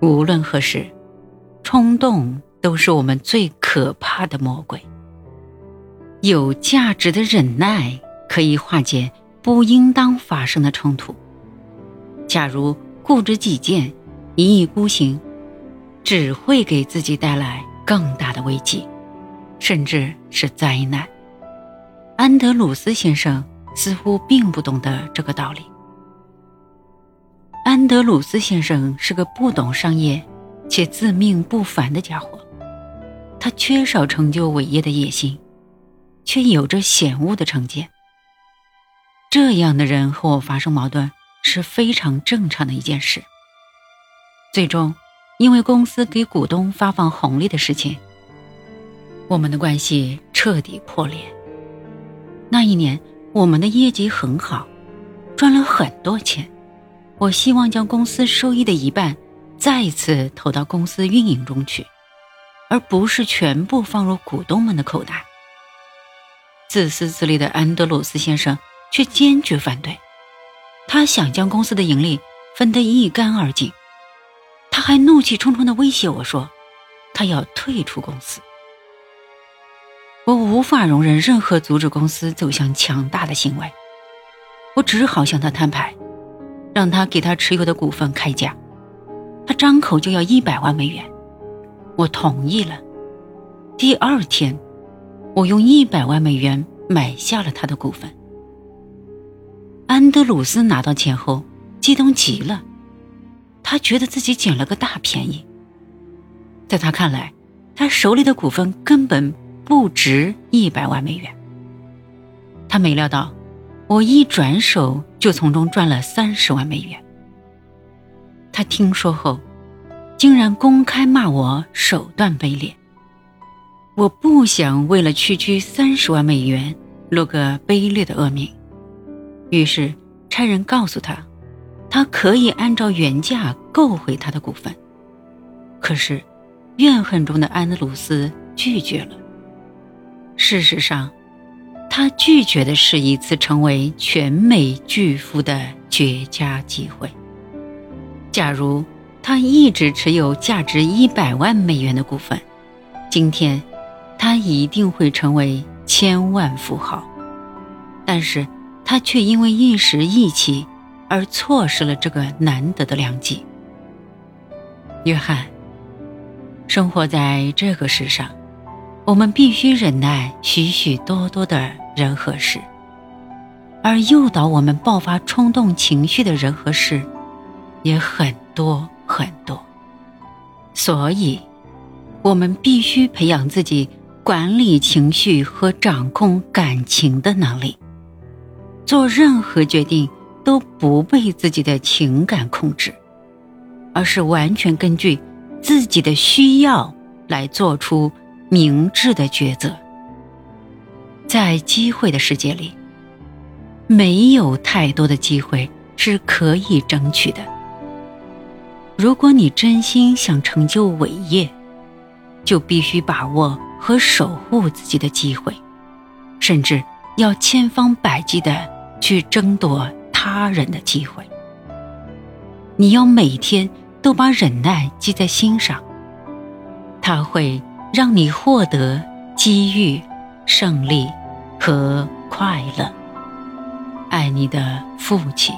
无论何时，冲动都是我们最可怕的魔鬼。有价值的忍耐可以化解不应当发生的冲突。假如固执己见、一意孤行，只会给自己带来更大的危机，甚至是灾难。安德鲁斯先生似乎并不懂得这个道理。安德鲁斯先生是个不懂商业且自命不凡的家伙，他缺少成就伟业的野心。却有着险恶的成见。这样的人和我发生矛盾是非常正常的一件事。最终，因为公司给股东发放红利的事情，我们的关系彻底破裂。那一年，我们的业绩很好，赚了很多钱。我希望将公司收益的一半再次投到公司运营中去，而不是全部放入股东们的口袋。自私自利的安德鲁斯先生却坚决反对，他想将公司的盈利分得一干二净。他还怒气冲冲地威胁我说：“他要退出公司。”我无法容忍任何阻止公司走向强大的行为，我只好向他摊牌，让他给他持有的股份开价。他张口就要一百万美元，我同意了。第二天。我用一百万美元买下了他的股份。安德鲁斯拿到钱后，激动极了，他觉得自己捡了个大便宜。在他看来，他手里的股份根本不值一百万美元。他没料到，我一转手就从中赚了三十万美元。他听说后，竟然公开骂我手段卑劣。我不想为了区区三十万美元落个卑劣的恶名，于是差人告诉他，他可以按照原价购回他的股份。可是，怨恨中的安德鲁斯拒绝了。事实上，他拒绝的是一次成为全美巨富的绝佳机会。假如他一直持有价值一百万美元的股份，今天。他一定会成为千万富豪，但是他却因为一时意气而错失了这个难得的良机。约翰，生活在这个世上，我们必须忍耐许许多多的人和事，而诱导我们爆发冲动情绪的人和事也很多很多，所以，我们必须培养自己。管理情绪和掌控感情的能力，做任何决定都不被自己的情感控制，而是完全根据自己的需要来做出明智的抉择。在机会的世界里，没有太多的机会是可以争取的。如果你真心想成就伟业，就必须把握。和守护自己的机会，甚至要千方百计的去争夺他人的机会。你要每天都把忍耐记在心上，它会让你获得机遇、胜利和快乐。爱你的父亲。